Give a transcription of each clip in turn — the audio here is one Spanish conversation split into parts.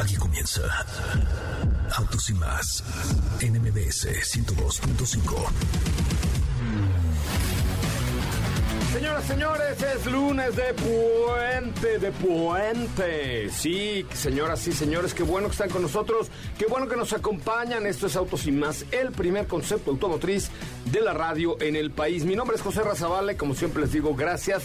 Aquí comienza Autos y más en MBS 102.5. Señoras, señores, es lunes de puente, de puente. Sí, señoras y señores, qué bueno que están con nosotros, qué bueno que nos acompañan. Esto es Autos y más, el primer concepto automotriz de la radio en el país. Mi nombre es José Razabale, como siempre les digo, gracias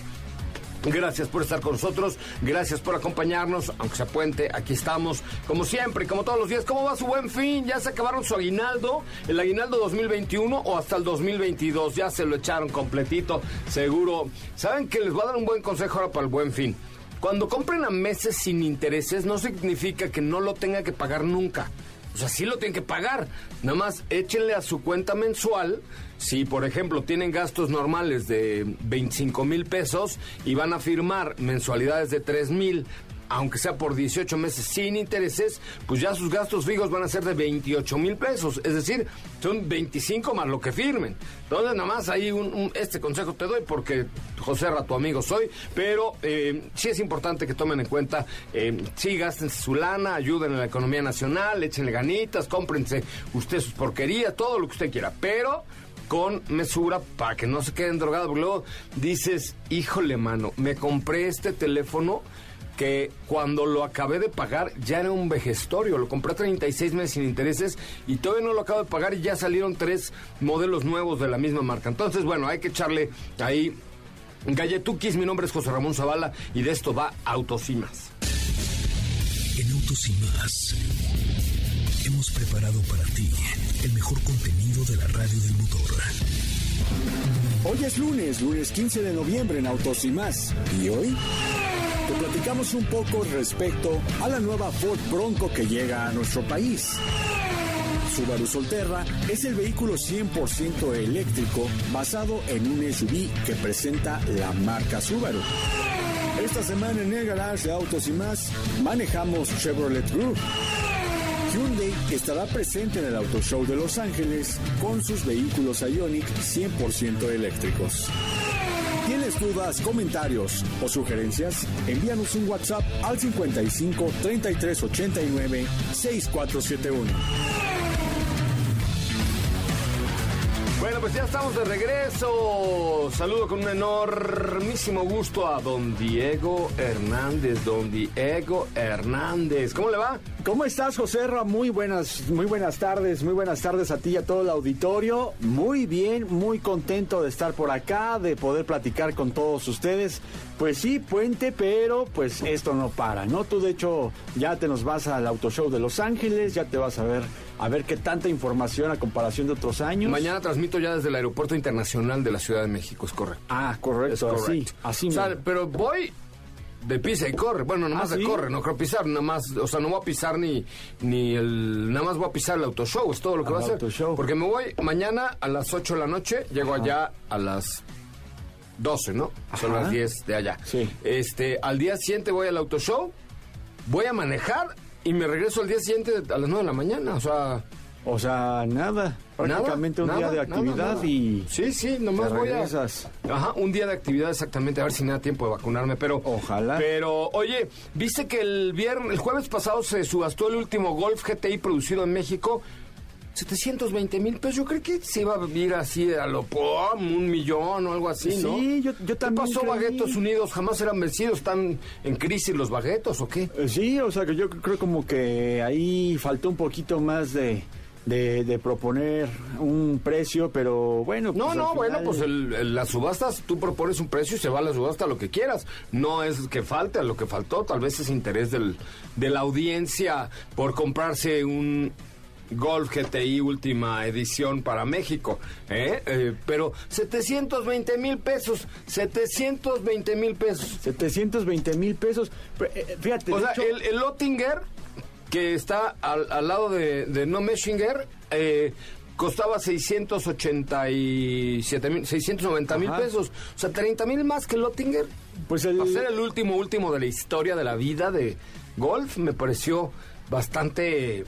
Gracias por estar con nosotros, gracias por acompañarnos, aunque sea puente, aquí estamos, como siempre, como todos los días. ¿Cómo va su buen fin? ¿Ya se acabaron su aguinaldo? ¿El aguinaldo 2021 o hasta el 2022? Ya se lo echaron completito, seguro. ¿Saben que les voy a dar un buen consejo ahora para el buen fin? Cuando compren a meses sin intereses, no significa que no lo tenga que pagar nunca. O sea, sí lo tienen que pagar. Nada más échenle a su cuenta mensual si, por ejemplo, tienen gastos normales de 25 mil pesos y van a firmar mensualidades de 3 mil, aunque sea por 18 meses sin intereses, pues ya sus gastos fijos van a ser de 28 mil pesos. Es decir, son 25 más lo que firmen. Entonces, nada más ahí un, este consejo te doy porque José Ra, tu amigo soy, pero eh, sí es importante que tomen en cuenta, eh, sí gasten su lana, ayuden a la economía nacional, échenle ganitas, cómprense usted sus porquerías, todo lo que usted quiera, pero con mesura para que no se queden drogados. Luego dices, híjole, mano, me compré este teléfono que cuando lo acabé de pagar ya era un vejestorio. Lo compré a 36 meses sin intereses y todavía no lo acabo de pagar y ya salieron tres modelos nuevos de la misma marca. Entonces, bueno, hay que echarle ahí galletuquis. Mi nombre es José Ramón Zavala y de esto va Autos y más. En Autos y más hemos preparado para ti el mejor contenido de la radio del motor. Hoy es lunes, lunes 15 de noviembre en Autos y más. ¿Y hoy? Te platicamos un poco respecto a la nueva Ford Bronco que llega a nuestro país. Subaru Solterra es el vehículo 100% eléctrico basado en un SUV que presenta la marca Subaru. Esta semana en el garage de Autos y más manejamos Chevrolet Group Hyundai estará presente en el Auto Show de Los Ángeles con sus vehículos Ioniq 100% eléctricos. ¿Tienes dudas, comentarios o sugerencias? Envíanos un WhatsApp al 55 33 89 6471. Bueno, pues ya estamos de regreso. Saludo con un enormísimo gusto a don Diego Hernández. Don Diego Hernández. ¿Cómo le va? ¿Cómo estás, José Ra? Muy buenas, muy buenas tardes, muy buenas tardes a ti y a todo el auditorio. Muy bien, muy contento de estar por acá, de poder platicar con todos ustedes. Pues sí, puente, pero pues esto no para, ¿no? Tú de hecho ya te nos vas al Auto Show de Los Ángeles, ya te vas a ver a ver qué tanta información a comparación de otros años. Mañana transmito ya desde el Aeropuerto Internacional de la Ciudad de México, es correcto. Ah, correcto, Es así, así o sea, mismo. pero voy de pisa y corre. Bueno, nada más ¿Ah, de sí? corre, no creo pisar, nada más, o sea, no voy a pisar ni, ni el, nada más voy a pisar el auto show, es todo lo que Al va a hacer. auto show. Porque me voy mañana a las 8 de la noche, llego allá a las 12, ¿no? Son Ajá. las 10 de allá. Sí. Este, al día siguiente voy al auto show, voy a manejar y me regreso al día siguiente a las 9 de la mañana, o sea... O sea, nada, prácticamente un nada, día de actividad nada. y Sí, sí, nomás voy a... Ajá, un día de actividad exactamente, a ver si me da tiempo de vacunarme, pero... Ojalá. Pero, oye, ¿viste que el viernes, el jueves pasado se subastó el último Golf GTI producido en México? 720 mil pesos, yo creo que se iba a vivir así a lo pom, un millón o algo así, ¿no? Sí, yo- yo ¿Qué también pasó, creí. Baguetos Unidos? ¿Jamás eran vencidos? ¿Están en crisis los baguetos o qué? Eh, Sí, o sea que yo creo como que ahí faltó un poquito más de, de, de proponer un precio, pero bueno. No, pues, no, al bueno, pues el- el- las subastas, tú propones un precio y se va a la subasta lo que quieras. No es que falte a lo que faltó, tal vez es interés del, de la audiencia por comprarse un Golf GTI última edición para México. ¿eh? Eh, pero 720 mil pesos, 720 mil pesos. 720 mil pesos. Eh, Fíjate, O sea, hecho- el, el que está al, al lado de, de No Meshinger, eh, costaba 687 mil, 690 mil pesos. O sea, 30 mil más que el Oettinger. pues el, Para ser el último, último de la historia de la vida de golf, me pareció bastante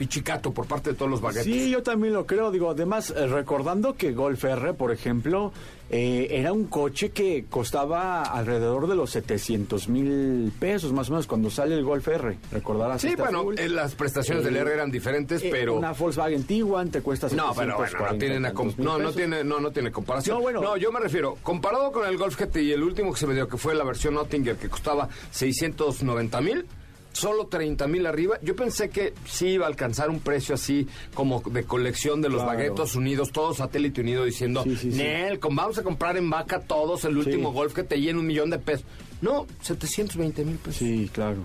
pichicato por parte de todos los baguettes. Sí, yo también lo creo. Digo, además, eh, recordando que Golf R, por ejemplo, eh, era un coche que costaba alrededor de los 700 mil pesos, más o menos, cuando sale el Golf R. Recordarás. Sí, este bueno, eh, las prestaciones del R eran diferentes, pero... Una Volkswagen Tiguan te cuesta No, pero bueno, no tiene, una com- 740 mil no, no tiene, no, no tiene comparación. No, bueno. yo me refiero, comparado con el Golf GTI, el último que se me dio, que fue la versión Nottinger, que costaba 690 mil, solo 30 mil arriba, yo pensé que sí iba a alcanzar un precio así como de colección de los Claro. baguetos unidos, todo satélite unido, diciendo, Sí, sí, sí. Nel, vamos a comprar en vaca todos el último Golf GTI en un millón de pesos. No, 720 mil pesos. Sí, claro.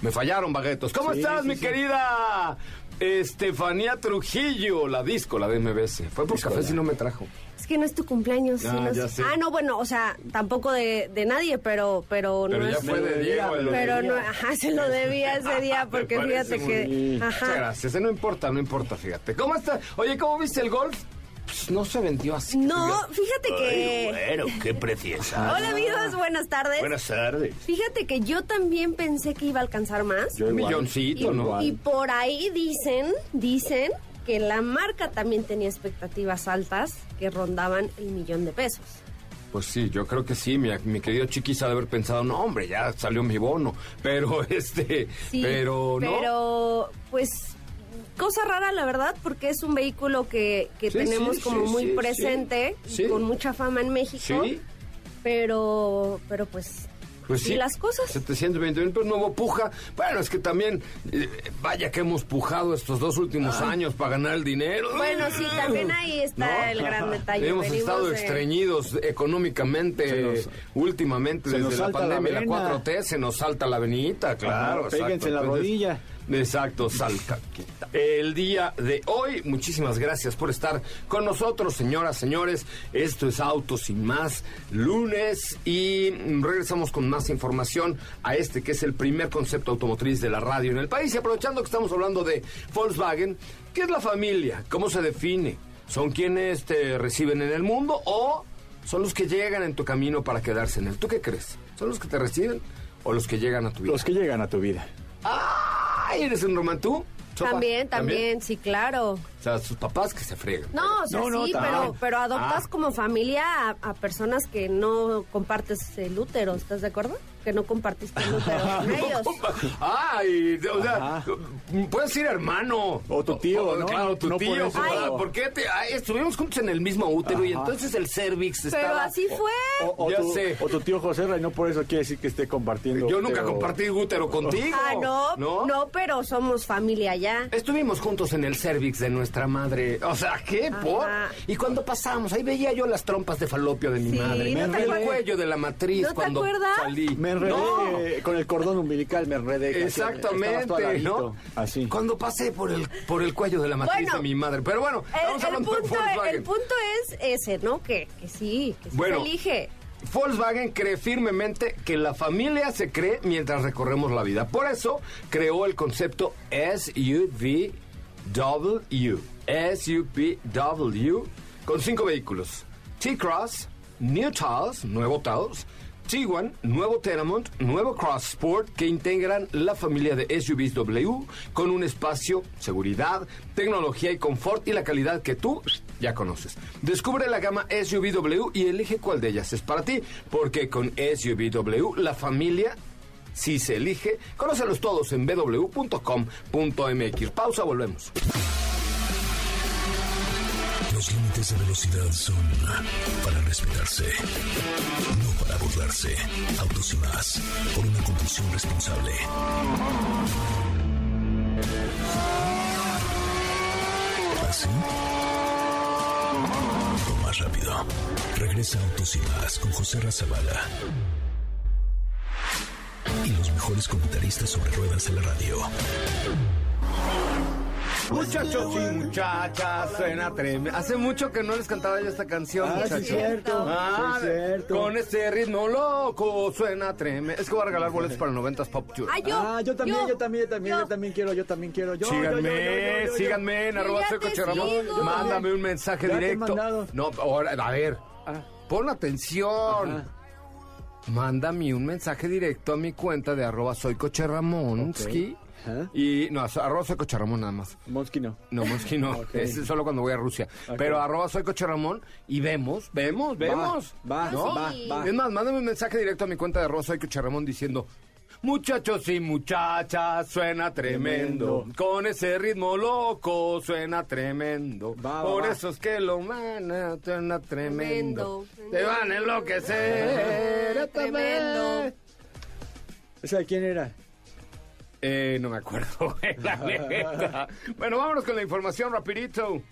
Me fallaron, baguetos. ¿Cómo estás, mi querida Estefanía Trujillo? La disco, la de MBS. Fue por café si no me trajo. Es que no es tu cumpleaños. Ah, no ya es- sé. Ah, no, bueno, o sea, tampoco de, de nadie, pero, pero, Pero no ya es. fue de Diego. el- Pero no, ajá, se lo debía ese día porque fíjate muy que. Muchas gracias. eh, No importa, no importa, fíjate. ¿Cómo está? Oye, ¿cómo viste el golf? Pues no se vendió así. No, fíjate que. Bueno, qué preciosa. Hola amigos, buenas tardes. Buenas tardes. Fíjate que yo también pensé que iba a alcanzar más. Yo Un milloncito, ¿no? Y por ahí dicen, dicen que la marca también tenía expectativas altas que rondaban el millón de pesos. Pues sí, yo creo que sí. Mi, mi querido Chiquis ha de haber pensado, no, hombre, ya salió mi bono. Pero este, Sí, pero no. Pero, pues, cosa rara, la verdad, porque es un vehículo que, que Sí, tenemos sí, como sí, muy sí, presente, sí. y con mucha fama en México. Sí. Pero, pero pues, Pues ¿y sí. las cosas? 720 mil pesos, no hubo puja. Bueno, es que también, eh, vaya que hemos pujado estos dos últimos años para ganar el dinero. Bueno, sí, también ahí está ¿No? el gran detalle. Hemos Venimos estado de- estreñidos económicamente nos- últimamente desde la pandemia, la, vena. 4T, se nos salta la venita, claro. Ajá, péguense en la Entonces, rodilla. Exacto, salca. quita. El día de hoy, muchísimas gracias por estar con nosotros, señoras, señores. Esto es Autos sin más, lunes, y regresamos con más información a este que es el primer concepto automotriz de la radio en el país. Y aprovechando que estamos hablando de Volkswagen, ¿qué es la familia? ¿Cómo se define? ¿Son quienes te reciben en el mundo o son los que llegan en tu camino para quedarse en él? ¿Tú qué crees? ¿Son los que te reciben o los que llegan a tu vida? Los que llegan a tu vida. ¡Ay! ¿Eres un romantú? Sopa, También, también, sí, claro. O sea, sus papás que se fregan. No, o sea, No, no, sí, también. pero, pero adoptas Ah. como familia a, a personas que no compartes el útero, ¿estás de acuerdo? Que no compartiste el útero con ellos. Ay, o sea, Ajá. puedes ir hermano. O tu tío, O- ¿no? Claro, tu No por tío. ¿Por qué te, ay, estuvimos juntos en el mismo útero y entonces el cervix Pero estaba... así fue. O, o Ya tu, sé. o tu tío José Ray, no por eso quiere decir que esté compartiendo. Yo nunca pero- compartí útero contigo. Ah, no, ¿No? no, pero somos familia ya. Estuvimos juntos en el cervix de nuestra madre. O sea, ¿qué? ¿Por? Ajá. Y cuando pasamos, ahí veía yo las trompas de falopio de mi Sí, madre. ¿no te el cuello de la matriz ¿No te cuando acuerdas? salí. Me enredé No. eh, con el cordón umbilical, me enredé. Exactamente, ladito, ¿no? Así. Cuando pasé por el por el cuello de la matriz Bueno, de mi madre. Pero bueno, El, punto, el punto es ese, ¿no? Que, que sí, que sí Bueno. se elige. Volkswagen cree firmemente que la familia se cree mientras recorremos la vida. Por eso creó el concepto SUVW. SUVW con cinco vehículos. T-Cross, New Taos, nuevo Taos, Tiguan, nuevo Tenemont, nuevo Cross Sport que integran la familia de SUVs W con un espacio, seguridad, tecnología y confort y la calidad que tú ya conoces. Descubre la gama SUVW y elige cuál de ellas es para ti, porque con SUVW la familia si se elige, conócelos todos en www.com.mx. Pausa, volvemos. Los límites de velocidad son para respetarse, no para burlarse. Autos y más, por una conducción responsable. ¿Así? O más rápido. Regresa Autos y Más con José Razabala. Mejores comentaristas sobre ruedas de la radio. Muchachos y muchachas, suena tremendo. Hace mucho que no les cantaba yo esta canción, Ah, muchachos. es cierto. Ah, es cierto. Con este ritmo loco suena tremendo. Es que voy a regalar boletos para el 90s Pop Tour. Ah, yo. ah, yo también, yo, también, yo también, yo. yo también quiero, yo también quiero. Yo, síganme, yo, yo, yo, yo, yo, yo. síganme en arroba soy Coche Ramón. Mándame un mensaje Ya te he directo. mandado. No, ahora, a ver, Ah, pon atención. ajá. Mándame un mensaje directo a mi cuenta de arroba soy. Y no, arroba soy Coche Ramón nada más. Monsky no. No, Monsky no. Es solo cuando voy a Rusia. Pero arroba soy Coche Ramón y vemos, vemos, vemos. va, ¿no? va, va. Es más, mándame un mensaje directo a mi cuenta de arroba soy Coche Ramón diciendo... Muchachos y muchachas, suena tremendo. Tremendo. Con ese ritmo loco, suena tremendo. Va, va, Por va. eso es que lo mana, suena tremendo. Tremendo. Te van a enloquecer. Tremendo. ¿Esa de quién era? Eh, no me acuerdo, la neta. Bueno, vámonos con la información rapidito.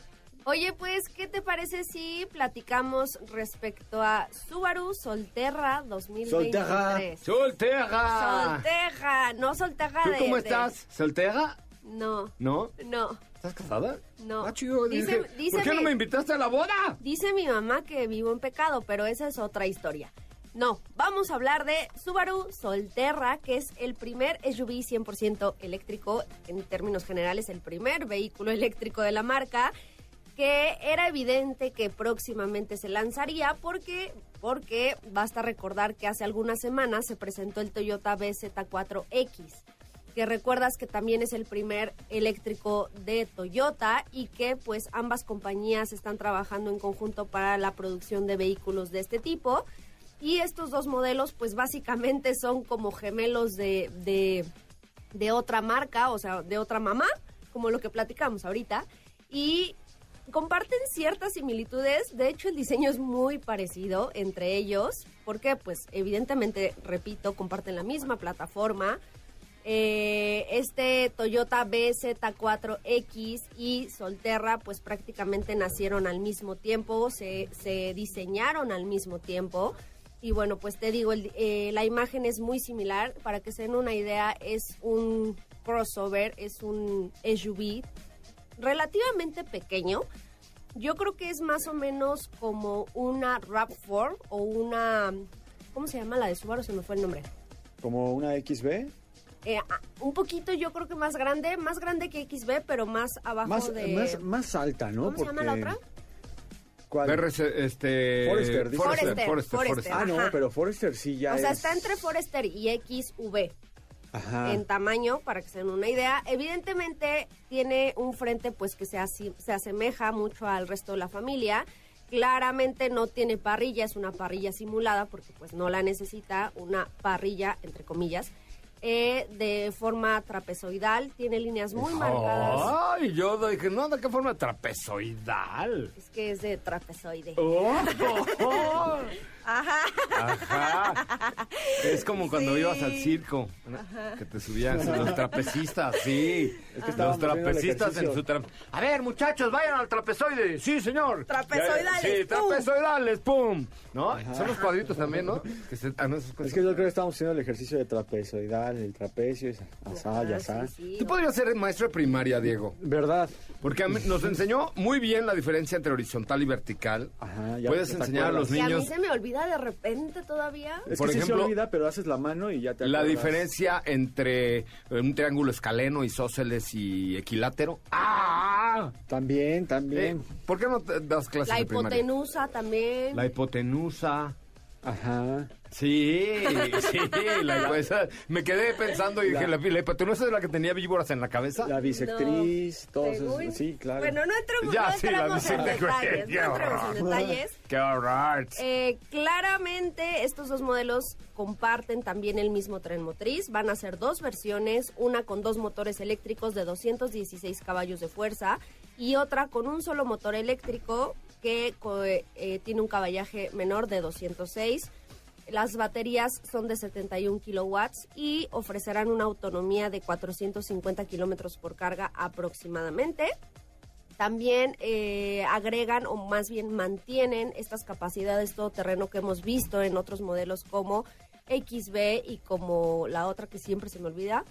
Oye, pues, ¿qué te parece si platicamos respecto a Subaru Solterra 2023? Soltera. Solteja, no Solteja ¿Tú de... cómo de- estás? ¿Soltera? No, ¿No? no. ¿Estás casada? No. Ah, chido. Dice- dice ¿Por qué no me invitaste a la boda? Dice mi mamá que vivo en pecado, pero esa es otra historia. No, vamos a hablar de Subaru Solterra, que es el primer SUV 100% eléctrico, en términos generales, el primer vehículo eléctrico de la marca, era evidente que próximamente se lanzaría porque, porque basta recordar que hace algunas semanas se presentó el Toyota BZ4X que recuerdas que también es el primer eléctrico de Toyota y que pues ambas compañías están trabajando en conjunto para la producción de vehículos de este tipo. Y estos dos modelos pues básicamente son como gemelos de, de, de otra marca, o sea, de otra mamá, como lo que platicamos ahorita. Y comparten ciertas similitudes, de hecho el diseño es muy parecido entre ellos, porque pues evidentemente, repito, comparten la misma plataforma. Eh, este Toyota BZ4X y Solterra pues prácticamente nacieron al mismo tiempo, se, se diseñaron al mismo tiempo. Y bueno, pues te digo, el- eh, la imagen es muy similar. Para que se den una idea, es un crossover, es un SUV relativamente pequeño. Yo creo que es más o menos como una RAV4 o una... ¿Cómo se llama la de Subaru? Se me fue el nombre. ¿Como una XB? Eh, ah, un poquito yo creo que más grande, más grande que XB, pero más abajo Más, de... más, más alta, ¿no? ¿Cómo se llama la otra? ¿Cuál? BRC, este... Forester, dice. Forester, Forester, Forester, Forester. Forester. Ah, no, pero Forester sí ya o sea, es- está entre Forester y XV Ajá. en tamaño, para que se den una idea. Evidentemente tiene un frente pues que se, se asemeja mucho al resto de la familia. Claramente no tiene parrilla, es una parrilla simulada porque pues no la necesita, una parrilla entre comillas. eh, de forma trapezoidal, tiene líneas muy marcadas. Ay, yo dije, no, ¿de qué forma trapezoidal? Es que es de trapezoide. Oh, oh. Ajá. Ajá. Es como cuando Sí. ibas al circo, ¿no? que te subían los trapecistas, sí. Es que los trapecistas en su tra... A ver, muchachos, vayan al trapezoide. Sí, señor. Trapezoidales, Sí, ¡pum! trapezoidales, pum. ¿No? Son los cuadritos también, ¿no? Que se- ah, no, esas cosas. Es que yo creo que estamos haciendo el ejercicio de trapezoidal, el trapecio, asá, y Ah, asá. sí, sí. Tú podrías ser maestro de primaria, Diego. ¿Verdad? Porque nos enseñó muy bien la diferencia entre horizontal y vertical. Ajá, ya Puedes enseñar a los Y a mí niños se me olvida de repente todavía. Es Por que sí ejemplo, se olvida, pero haces la mano y ya te la acuerdas. diferencia entre eh, un triángulo escaleno, isósceles y equilátero. ¡Ah! También, Eh, también. ¿Por qué no te das clases La de hipotenusa también. La hipotenusa. Ajá. Sí, sí, la hipotenusa. Me quedé pensando y dije, la, la hipotenusa es la que tenía víboras en la cabeza. La bisectriz, No, todos según- esos. Sí, claro. Bueno, no entremos, Ya, no sí, la entremos en detalles. qué No entremos en horror. detalles. ¡Qué horror! Eh, claramente estos dos modelos comparten también el mismo tren motriz. Van a ser dos versiones, una con dos motores eléctricos de 216 caballos de fuerza y otra con un solo motor eléctrico que eh, tiene un caballaje menor de 206. Las baterías son de 71 kilowatts y ofrecerán una autonomía de 450 kilómetros por carga aproximadamente. También eh, agregan o más bien mantienen estas capacidades todoterreno que hemos visto en otros modelos como XB y como la otra que siempre se me olvida.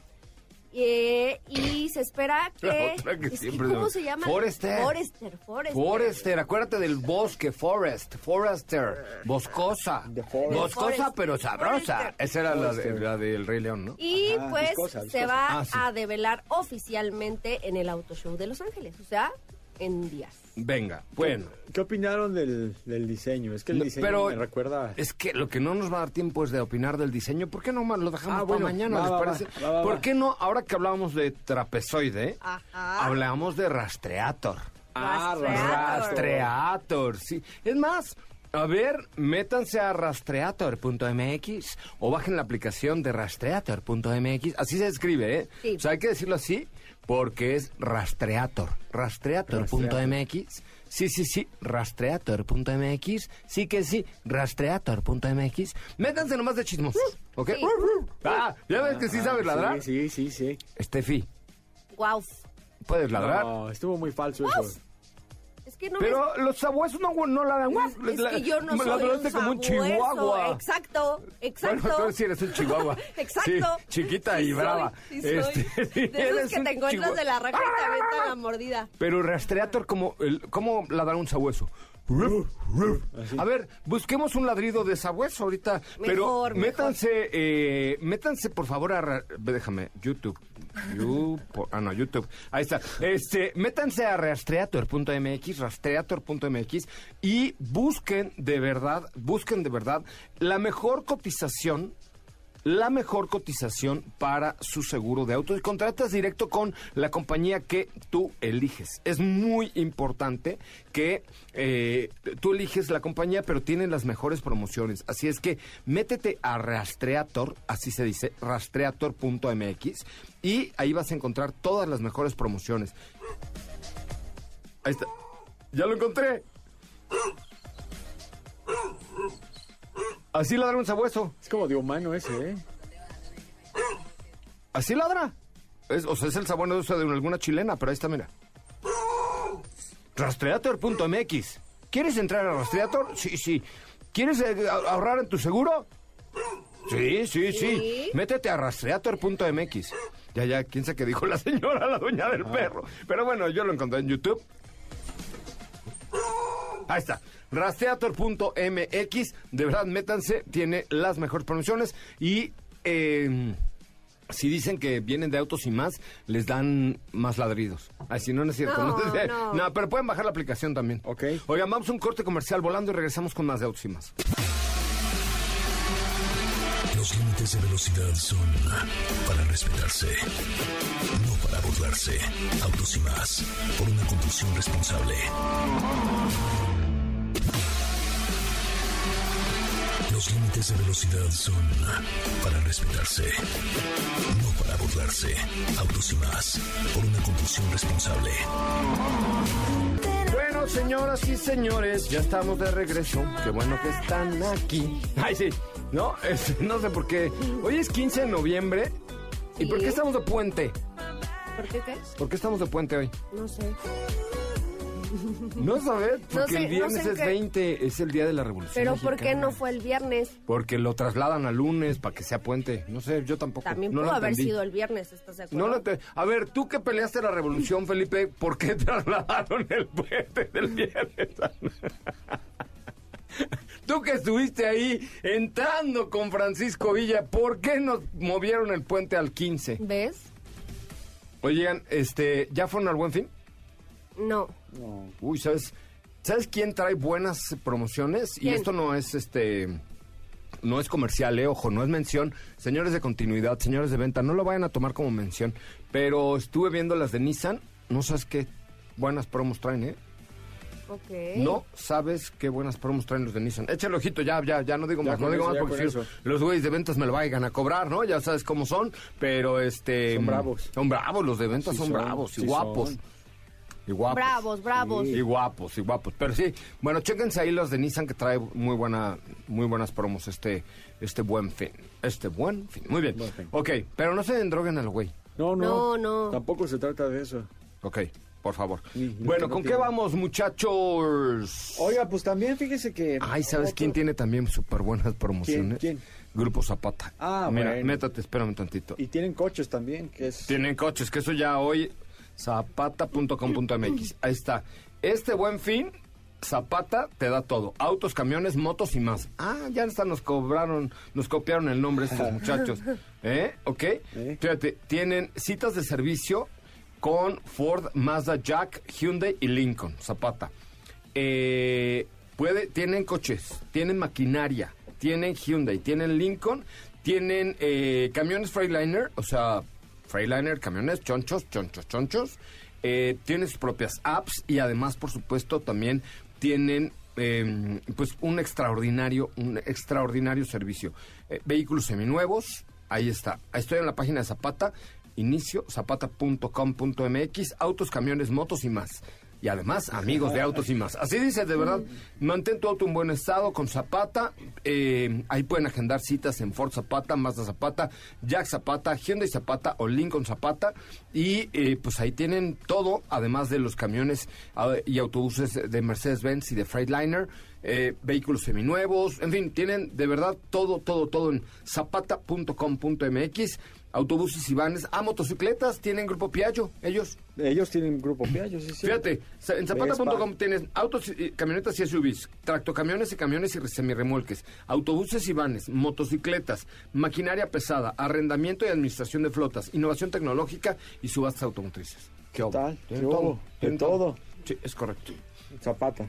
Eh, y se espera que... La otra que es que, siempre ¿Cómo se- llama? Forester. Forester, Forester. Forester, acuérdate del bosque, Forest, Forester, boscosa. The Forest. Boscosa Forest- pero sabrosa. Forester. Esa era la, de- Forester. la del Rey León, ¿no? Y Ajá, pues viscosa, se va Ah, sí. a develar oficialmente en el Auto Show de Los Ángeles, o sea, en días. Venga, bueno. ¿Qué opinaron del, del diseño? Es que el No, diseño pero me recuerda... es que lo que no nos va a dar tiempo es de opinar del diseño. ¿Por qué no lo dejamos Ah, para mañana? va, ¿Les va, parece? va, va, va, ¿Por va. qué no? Ahora que hablábamos de trapezoide, Ajá. hablamos de rastreator. Ah, Rastreator. Rastreator, sí. Es más, a ver, métanse a rastreator.mx o bajen la aplicación de rastreator.mx. Así se escribe, ¿eh? Sí. O sea, hay que decirlo así porque es rastreator. Rastreator.mx. Sí, sí, sí, rastreator.mx. Sí que sí, rastreator.mx. Métanse nomás de chismos, ¿ok? Sí. Ah, ¿ya ves que sí sabes ladrar? Sí, sí, sí, sí. Estefi, Guau. ¿puedes ladrar? No, estuvo muy falso eso. Que no Pero los sabuesos no, no ladran guau. me... Es que yo no soy un ladraste como un sabueso. chihuahua. Exacto, exacto. Bueno, tú sí eres un chihuahua. Exacto. Sí, chiquita Sí y soy, brava. sí soy. Este, de esos que te encuentras chihuahua. de la raja y te aventan la mordida. Pero rastreator, como el, ¿cómo ladrar un sabueso? A ver, busquemos un ladrido de sabueso ahorita. pero mejor. métanse, eh, métanse por favor a... Déjame, YouTube. You- por- ah, no, YouTube. Ahí está. Este, métanse a rastreator.mx, rastreator.mx y busquen de verdad, busquen de verdad la mejor cotización la mejor cotización para su seguro de auto y contratas directo con la compañía que tú eliges. Es muy importante que eh, tú eliges la compañía, pero tienen las mejores promociones. Así es que métete a Rastreator, así se dice, rastreator.mx y ahí vas a encontrar todas las mejores promociones. Ahí está. Ya lo encontré. Así ladra un sabueso. Es como de humano ese, ¿eh? Así ladra. Es, o sea, es el sabor de de alguna chilena, pero ahí está, mira. Rastreator.mx. ¿Quieres entrar a Rastreator? Sí, sí. ¿Quieres eh, ahorrar en tu seguro? Sí, sí, sí. Sí. Métete a rastreator.mx. Ya, ya, quién sabe qué dijo la señora, la dueña del perro. Pero bueno, yo lo encontré en YouTube. Ahí está. Rastreator.mx. De verdad, métanse. Tiene las mejores promociones. Y eh, si dicen que vienen de autos y más, les dan más ladridos. Así no, no es cierto. No, No, no. pero pueden bajar la aplicación también. Ok. Oigan, vamos a un corte comercial volando y regresamos con más de autos y más. Los límites de velocidad son para respetarse, no para burlarse. Autos y más, por una conducción responsable. Límites de velocidad son para respetarse, no para burlarse. Autos y más, por una conducción responsable. Bueno, señoras y señores, ya estamos de regreso. Qué bueno que están aquí. Ay, sí. No, Es- no sé por qué. Hoy es 15 de noviembre. ¿Y por qué estamos de puente? ¿Por qué qué? ¿Por qué estamos de puente hoy? No sé. No sabes, porque sé, el no viernes sé es qué. 20, es el día de la Revolución. Pero ¿por qué no fue el viernes? Porque lo trasladan a lunes para que sea puente. No sé, yo tampoco. También no pudo haber entendí. sido el viernes, ¿estás de acuerdo? No lo te- A ver, tú que peleaste la revolución, Felipe, ¿por qué trasladaron el puente del viernes? Tú que estuviste ahí entrando con Francisco Villa, ¿por qué nos movieron el puente al 15? ¿Ves? Oigan, este, ¿ya fueron al buen fin? No. Uy, ¿sabes? ¿Sabes quién trae buenas promociones? Y esto no es este no es comercial, eh, ojo, no es mención. Señores de continuidad, señores de venta, no lo vayan a tomar como mención. Pero estuve viendo las de Nissan, no sabes qué buenas promos traen, ¿eh? Ok. No sabes qué buenas promos traen los de Nissan. Échale ojito, ya, ya, ya no digo Ya más, no digo eso, más porque eso. los güeyes de ventas me lo vayan a cobrar, ¿no? Ya sabes cómo son, pero este... Son bravos. Son bravos, los de ventas Sí son, son, bravos y sí guapos. son. Y guapos. Bravos, bravos. Y guapos, y guapos. Pero sí, bueno, chéquense ahí los de Nissan que trae muy buena, muy buenas promos este, este buen fin. Este buen fin. Muy bien. Buen fin. Ok, pero no se endroguen al güey. No, no. No, no. Tampoco se trata de eso. Ok. por favor. Ni- ni bueno, no ¿con qué tiene. vamos, muchachos? Oiga, pues también fíjese que... Ay, ¿sabes otro- quién tiene también súper buenas promociones? ¿Quién? Grupo Zapata. Ah, Mira, bueno. métate, espérame tantito. Y tienen coches también, que es... Tienen coches, que eso ya hoy, zapata.com.mx. Ahí está. Este buen fin, Zapata te da todo. Autos, camiones, motos y más. Ah, ya hasta nos cobraron, nos copiaron el nombre estos muchachos. ¿Eh? ¿Ok? Fíjate, tienen citas de servicio con Ford, Mazda, Jack, Hyundai y Lincoln. Zapata. Eh, puede, tienen coches, tienen maquinaria, tienen Hyundai, tienen Lincoln, tienen eh, camiones Freightliner, o sea, Freightliner, camiones chonchos, chonchos, chonchos. Eh, tienen sus propias apps y además, por supuesto, también tienen eh, pues un extraordinario, un extraordinario servicio. Eh, vehículos seminuevos, ahí está. Estoy en la página de Zapata, inicio, zapata.com.mx, autos, camiones, motos y más. Y además, amigos de autos y más. Así dice, de verdad, mantén tu auto en buen estado con Zapata. eh, ahí pueden agendar citas en Ford Zapata, Mazda Zapata, Jack Zapata, Hyundai Zapata o Lincoln Zapata. Y eh, pues ahí tienen todo, además de los camiones ah, y autobuses de Mercedes-Benz y de Freightliner. Eh, vehículos seminuevos, en fin, tienen de verdad todo, todo, todo en zapata.com.mx. Autobuses y vanes. Ah, motocicletas, tienen Grupo Piaggio, ellos. Ellos tienen grupo Piaggio, sí, sí. Fíjate, en zapata.com tienes autos, y- camionetas y SUVs, tractocamiones y camiones y semirremolques, autobuses y vanes, motocicletas, maquinaria pesada, arrendamiento y administración de flotas, innovación tecnológica y subastas automotrices. ¿Qué hubo? tal? Tienen ¿Qué todo, tienen todo. Sí, es correcto. Zapata.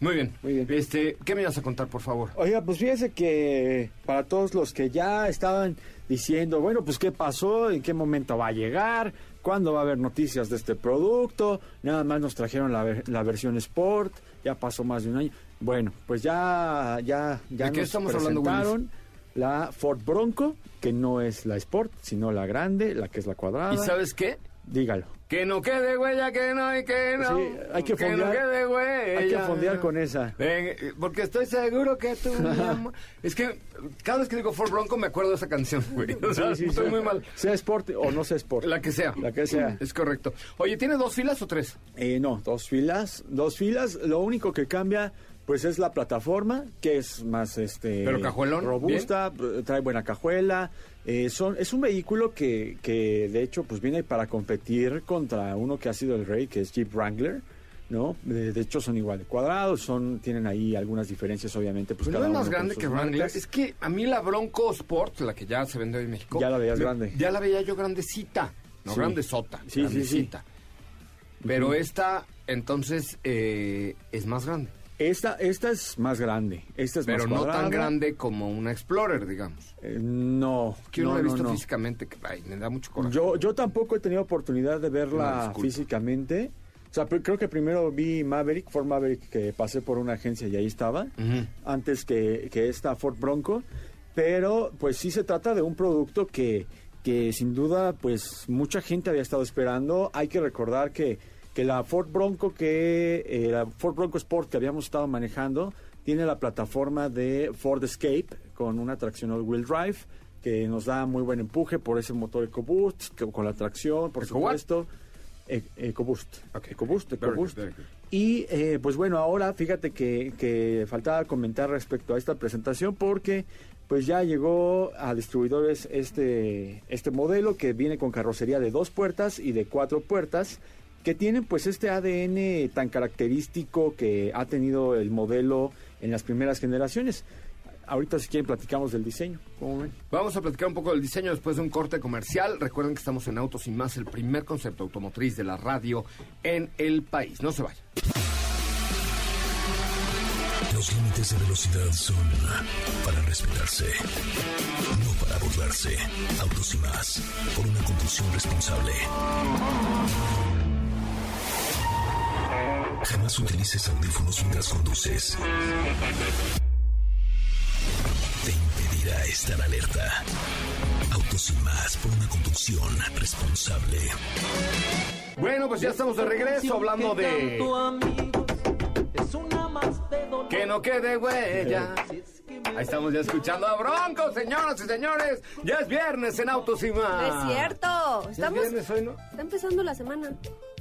Muy bien. Muy bien. Este, ¿qué me ibas a contar, por favor? Oiga, pues fíjese que para todos los que ya estaban diciendo, bueno, pues qué pasó, en qué momento va a llegar, cuándo va a haber noticias de este producto, nada más nos trajeron la, ver- la versión Sport, ya pasó más de un año. Bueno, pues ya, ya, ya ¿De qué estamos hablando, presentaron la Ford Bronco, que no es la Sport, sino la grande, la que es la cuadrada. ¿Y sabes qué? Dígalo. Que no quede huella, que no y que no. Sí, hay que no fondear. quede huella. Hay que fondear con esa. Ven, porque estoy seguro que tú, Es que cada vez que digo Ford Bronco me acuerdo de esa canción, güey. O sea, Sí, sí, estoy muy mal. Sea Sport o no sea Sport. La que sea. La que sea. Es correcto. Oye, ¿tiene dos filas o tres? Eh, no, dos filas, dos filas. Lo único que cambia, pues, es la plataforma, que es más, este, Pero cajuelón, robusta, trae buena cajuela. Eh, son, es un vehículo que, que, de hecho, pues viene para competir contra uno que ha sido el rey, que es Jeep Wrangler. ¿No? De, de hecho son igual de cuadrados, son tienen ahí algunas diferencias obviamente, pues ¿No cada es uno más grande que Wrangler? Es que a mí la Bronco Sport, la que ya se vende hoy en México... Ya la veías me- grande. Ya la veía yo grandecita. No, Sí. grandesota. Sí, sí, sí. grandecita. Pero esta, entonces, eh, es más grande. Esta, esta es más grande, esta es Pero más no tan grande como una Explorer, digamos. Eh, no, Que no, la he no, visto no. físicamente, que ay, me da mucho coraje. Yo, yo tampoco he tenido oportunidad de verla físicamente. O sea, creo que primero vi Maverick, Ford Maverick, que pasé por una agencia y ahí estaba, antes que, que esta Ford Bronco. Pero, pues sí se trata de un producto que, que sin duda, pues mucha gente había estado esperando. Hay que recordar que, que la Ford Bronco, que eh, la Ford Bronco Sport que habíamos estado manejando, tiene la plataforma de Ford Escape con una tracción all-wheel drive que nos da muy buen empuje por ese motor EcoBoost, que- con la tracción, por supuesto. E- EcoBoost. Ok. EcoBoost, Very good, EcoBoost. very good. Y eh, pues bueno, ahora fíjate que, que faltaba comentar respecto a esta presentación porque pues ya llegó a distribuidores este, este modelo que viene con carrocería de dos puertas y de cuatro puertas que tienen pues este ADN tan característico que ha tenido el modelo en las primeras generaciones. Ahorita si quieren platicamos del diseño. ¿Cómo ven? Vamos a platicar un poco del diseño después de un corte comercial. Recuerden que estamos en Autos y Más, el primer concepto automotriz de la radio en el país. No se vayan. Los límites de velocidad son para respetarse, no para burlarse. Autos y más, por una conducción responsable. Jamás utilices audífonos mientras conduces. Te impedirá estar alerta. Autos y más, por una conducción responsable. Bueno, pues ya estamos de regreso hablando de... Que no quede huella. Ahí estamos ya escuchando a Bronco, señoras y señores. Ya es viernes en Autos y No Más. es cierto. Ya es Estamos, viernes hoy, ¿no? está empezando la semana.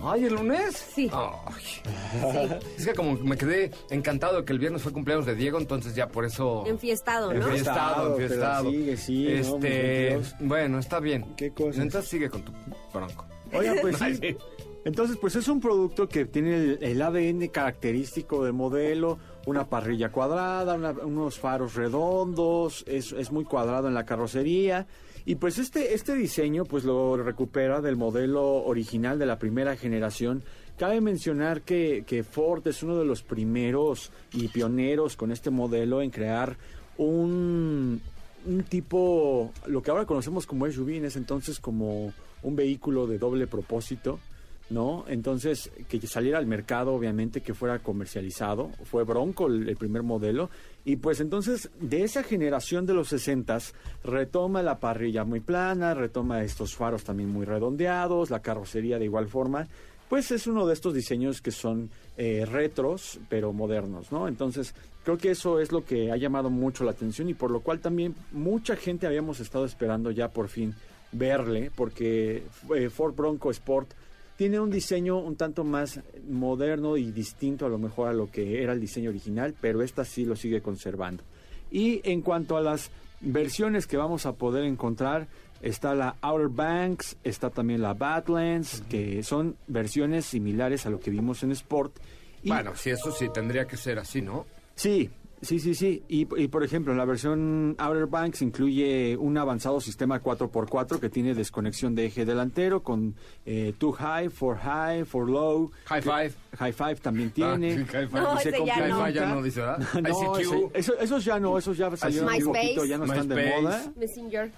Ay, ¿el lunes? Sí. Ay. Es que como me quedé encantado de que el viernes fue cumpleaños de Diego, entonces ya por eso... Enfiestado, ¿no? Enfiestado, Enfiestado, sigue, sí, Este, mis 22. bueno, está bien. ¿Qué cosas? Entonces sigue con tu bronco. Oiga, pues sí. Entonces, pues es un producto que tiene el, el ADN característico del modelo, una parrilla cuadrada, una- unos faros redondos, es, es muy cuadrado en la carrocería. Y pues este, este diseño pues lo recupera del modelo original de la primera generación. Cabe mencionar que, que Ford es uno de los primeros y pioneros con este modelo en crear un, un tipo, lo que ahora conocemos como SUV, en ese entonces como un vehículo de doble propósito, ¿no? Entonces, que saliera al mercado, obviamente, que fuera comercializado. Fue Bronco el, primer modelo. Y pues entonces, de esa generación de los 60 retoma la parrilla muy plana, retoma estos faros también muy redondeados, la carrocería de igual forma. Pues es uno de estos diseños que son eh, retros, pero modernos, ¿no? Entonces, creo que eso es lo que ha llamado mucho la atención y por lo cual también mucha gente habíamos estado esperando ya por fin verle, porque eh, Ford Bronco Sport tiene un diseño un tanto más moderno y distinto a lo mejor a lo que era el diseño original, pero esta sí lo sigue conservando. Y en cuanto a las versiones que vamos a poder encontrar, está la Outer Banks, está también la Badlands, que son versiones similares a lo que vimos en Sport. Y- Bueno, sí, eso sí, tendría que ser así, ¿no? Sí, sí, sí, sí. Y, y, por ejemplo, la versión Outer Banks incluye un avanzado sistema 4x4 que tiene desconexión de eje delantero con eh, two high, four high, four low. High que- five. High five también tiene. Ah, sí, high five. No, ese ya no. ya no dice, ¿verdad? No, ICQ. ese- eso- esos ya no, esos ya salieron un poquito, ya no están de moda. Messenger.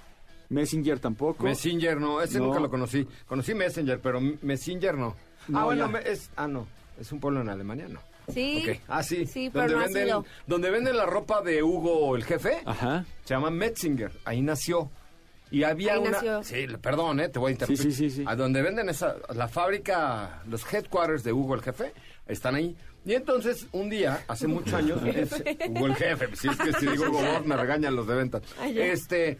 Messenger tampoco. Messenger no, ese No. nunca lo conocí. Conocí Messenger, pero Messenger no. No, ah, bueno, ya. me- es ah no, es un pueblo en Alemania, no. Sí. Ah, sí. Sí, pero no ha venden, sido. donde venden la ropa de Hugo el jefe, Ajá. se llama Metzinger, ahí nació. Y había Ahí una nació. Sí, perdón, eh, te voy a interrumpir. Sí, sí, sí, sí. A donde venden esa la fábrica, los headquarters de Hugo el jefe están ahí. Y entonces, un día, hace muchos años, es- Hugo el jefe, si es que si digo Hugo Boss, me regañan los de ventas. Este,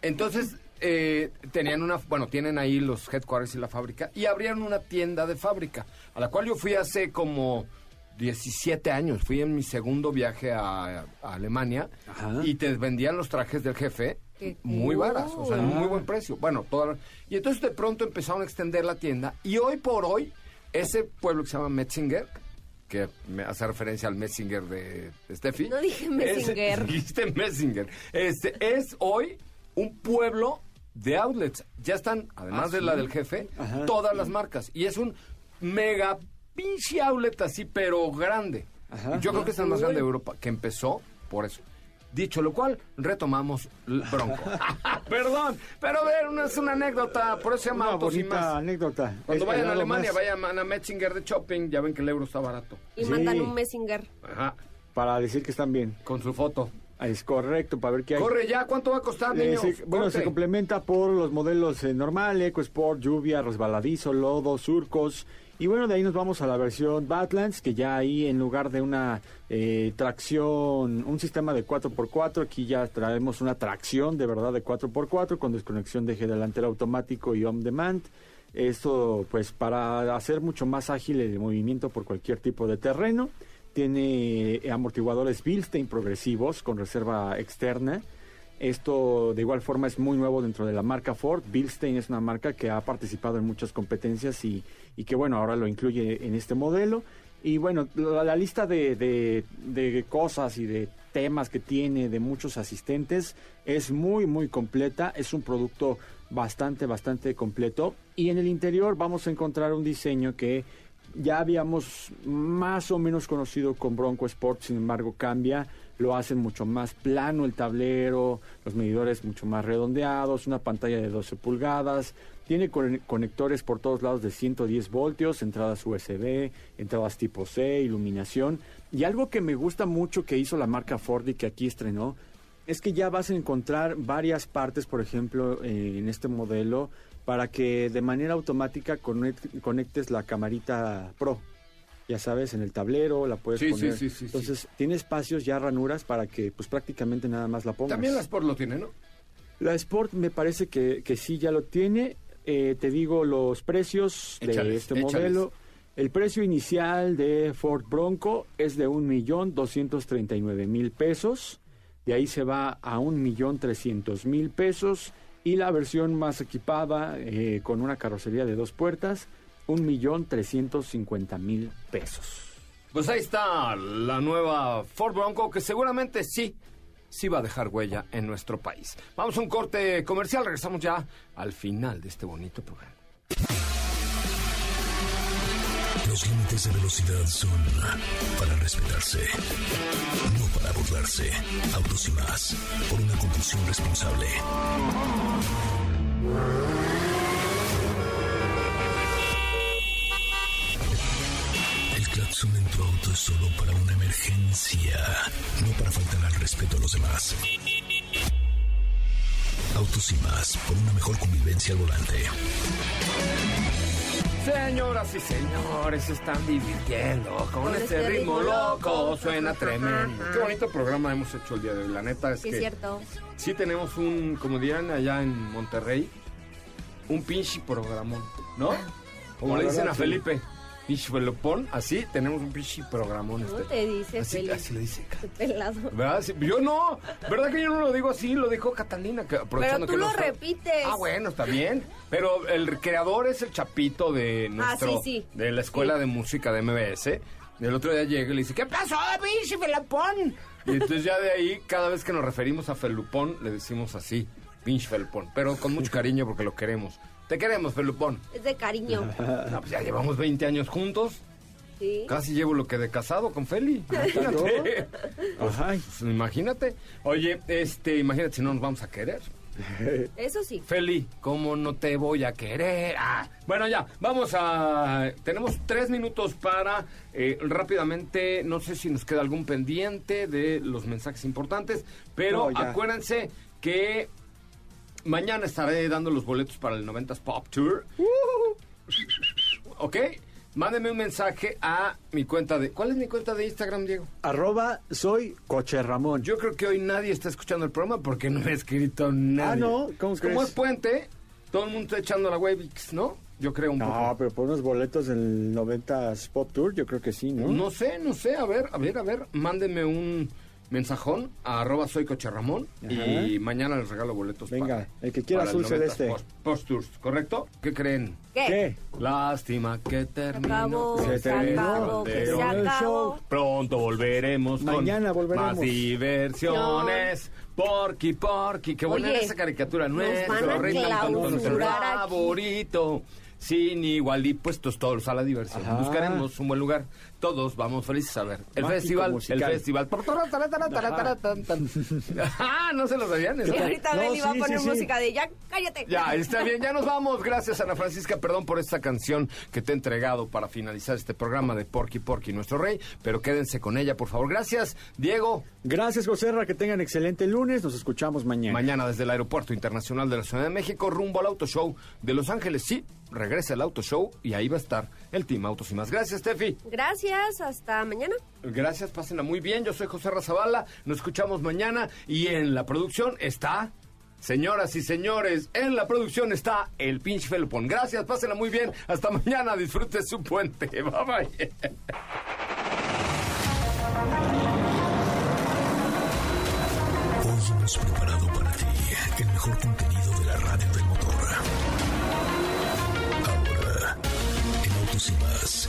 entonces, eh, tenían una, bueno, tienen ahí los headquarters y la fábrica, y abrieron una tienda de fábrica, a la cual yo fui hace como 17 años, fui en mi segundo viaje a, a Alemania, Ajá. y te vendían los trajes del jefe Qué muy cool. varas, o sea, en muy buen precio. Bueno, toda la- y entonces de pronto empezaron a extender la tienda, y hoy por hoy, ese pueblo que se llama Metzinger, que me hace referencia al Metzinger de, Steffi. No dije es- Messenger. dijiste Messenger. Este, es hoy un pueblo de outlets. Ya están, además de la del jefe, Ajá. todas las marcas. Y es un mega pinche outlet así, pero grande. Ajá. Yo creo que es el más grande de Europa, que empezó por eso. Dicho lo cual, retomamos el Bronco. Perdón, pero a ver, una- es una anécdota, por eso se llama Una Autos y más. anécdota. Cuando Es vayan a Alemania, más vayan a Metzinger de shopping, ya ven que el euro está barato. Y Sí. mandan un Messenger. Ajá, Para decir que están bien. con su foto. Es correcto, para ver qué hay. Corre ya, ¿cuánto va a costar, Eh, niño? se- bueno, se complementa por los modelos eh, normal, EcoSport, lluvia, resbaladizo, lodo, surcos. Y bueno, de ahí nos vamos a la versión Badlands, que ya ahí en lugar de una eh, tracción, un sistema de 4x4, aquí ya traemos una tracción de verdad de 4x4 con desconexión de eje delantero automático y on demand. Esto pues para hacer mucho más ágil el movimiento por cualquier tipo de terreno. Tiene amortiguadores Bilstein progresivos con reserva externa. Esto de igual forma es muy nuevo dentro de la marca Ford. Bilstein es una marca que ha participado en muchas competencias y, que bueno, ahora lo incluye en este modelo. Y bueno, la, lista de- de cosas y de temas que tiene de muchos asistentes es muy, muy completa. Es un producto bastante, bastante completo. Y en el interior vamos a encontrar un diseño que ya habíamos más o menos conocido con Bronco Sport, sin embargo cambia, lo hacen mucho más plano el tablero, los medidores mucho más redondeados, una pantalla de 12 pulgadas, tiene con- conectores por todos lados de 110 voltios, entradas USB, entradas tipo C, iluminación, y algo que me gusta mucho que hizo la marca Ford y que aquí estrenó, es que ya vas a encontrar varias partes, por ejemplo, eh, en este modelo, para que de manera automática conect- conectes la camarita Pro. Ya sabes, en el tablero la puedes Sí, poner. sí, sí, sí. Entonces, tiene espacios ya ranuras para que pues prácticamente nada más la pongas. También la Sport lo tiene, ¿no? La Sport me parece que, que sí ya lo tiene. eh, te digo los precios de este échales. modelo. El precio inicial de Ford Bronco es de un millón doscientos treinta y nueve mil pesos. De ahí se va a un millón trescientos mil pesos. Y la versión más equipada, eh, con una carrocería de dos puertas, un millón trescientos cincuenta mil pesos. Pues ahí está la nueva Ford Bronco que seguramente sí, sí va a dejar huella en nuestro país. Vamos a un corte comercial, regresamos ya al final de este bonito programa. Los límites de velocidad son para respetarse, no para burlarse. Autos y más, por una conducción responsable. Es solo para una emergencia, no para faltar al respeto a los demás. Autos y más, por una mejor convivencia al volante. Señoras y señores, se están divirtiendo con, este, ritmo loco, suena tremendo. Qué bonito programa hemos hecho el día de hoy. La neta es Sí, que es cierto. sí tenemos un, como dirían allá en Monterrey, un pinche programón, ¿no? Como La le dicen verdad, a. Felipe, pelopón, así tenemos un pinche programón. ¿Cómo Este. te dice, Así, así le dice. Pelado. ¿Verdad? Sí, yo no, ¿verdad que yo no lo digo así? Lo dijo Catalina. Que, aprovechando tú que no lo está- repites. Ah, bueno, está bien. Pero el creador es el chapito de nuestro, Ah, sí, sí. de la escuela de música de MBS. Y el otro día llega y le dice, ¿qué pasó, pinche Felupón? Y entonces ya de ahí, cada vez que nos referimos a Felupón, le decimos así, pinche Felupón. Pero con mucho cariño porque lo queremos. Te queremos, Felupón. Es de cariño. No, pues ya llevamos 20 años juntos. Sí. Casi llevo lo que de casado con Feli. Imagínate. Ajá. Pues, imagínate. Oye, este, imagínate si no nos vamos a querer. Eso sí. Feli, ¿cómo no te voy a querer? Ah, bueno, ya, vamos a... Tenemos tres minutos para eh, rápidamente, no sé si nos queda algún pendiente de los mensajes importantes, pero No, acuérdense que mañana estaré dando los boletos para el 90s Pop Tour. ¿Ok? Mándenme un mensaje a mi cuenta de... ¿Cuál es mi cuenta de Instagram, Diego? Arroba soy Coche Ramón. Yo creo que hoy nadie está escuchando el programa porque no me ha escrito nadie. Ah, ¿no? ¿Cómo Como crees? es puente, todo el mundo está echando la Webix, ¿no? Yo creo un No, poco. pero por unos boletos del 90s Pop Tour, yo creo que sí, ¿no? No sé, no sé. A ver, a ver, a ver. Mándenme un mensajón a arroba soy Coche Ramón y mañana les regalo boletos Venga, para- el que quiera azul 90s celeste. Post, Post Tours, ¿correcto? ¿Qué creen? ¿Qué? ¿Qué? Lástima que terminó. Se se terminó. acabó, que se acabó. show. Pronto volveremos con Mañana volveremos. más diversiones. Porky, Porky, qué buena Oye, era esa caricatura nuestro clausurar aquí. favorito. Sin igual y puestos todos a la diversión. Ajá. Buscaremos un buen lugar. Todos vamos felices a ver. El Mágico festival, musical. el festival. Ah, no se lo sabían. Y ¿eso? ahorita No, Beli va a poner sí, sí. música de ya, cállate. Ya, está bien, ya nos vamos. Gracias, Ana Francisca. Perdón por esta canción que te he entregado para finalizar este programa de Porky Porky, nuestro rey. Pero quédense con ella, por favor. Gracias, Diego. Gracias, Joserra, que tengan excelente lunes. Nos escuchamos mañana. Mañana desde el Aeropuerto Internacional de la Ciudad de México, rumbo al Auto Show de Los Ángeles. Sí, regresa el Auto Show y ahí va a estar el Team Autos y más. Gracias, Tefi. Gracias, hasta mañana. Gracias, pásenla muy bien. Yo soy José Razabala. Nos escuchamos mañana y en la producción está. Señoras y señores, en la producción está el pinche Felupón. Gracias, pásenla muy bien. Hasta mañana, disfrute su puente. Bye bye. Hoy hemos preparado para ti el mejor contenido de la radio del motor. Ahora, en Autos y más,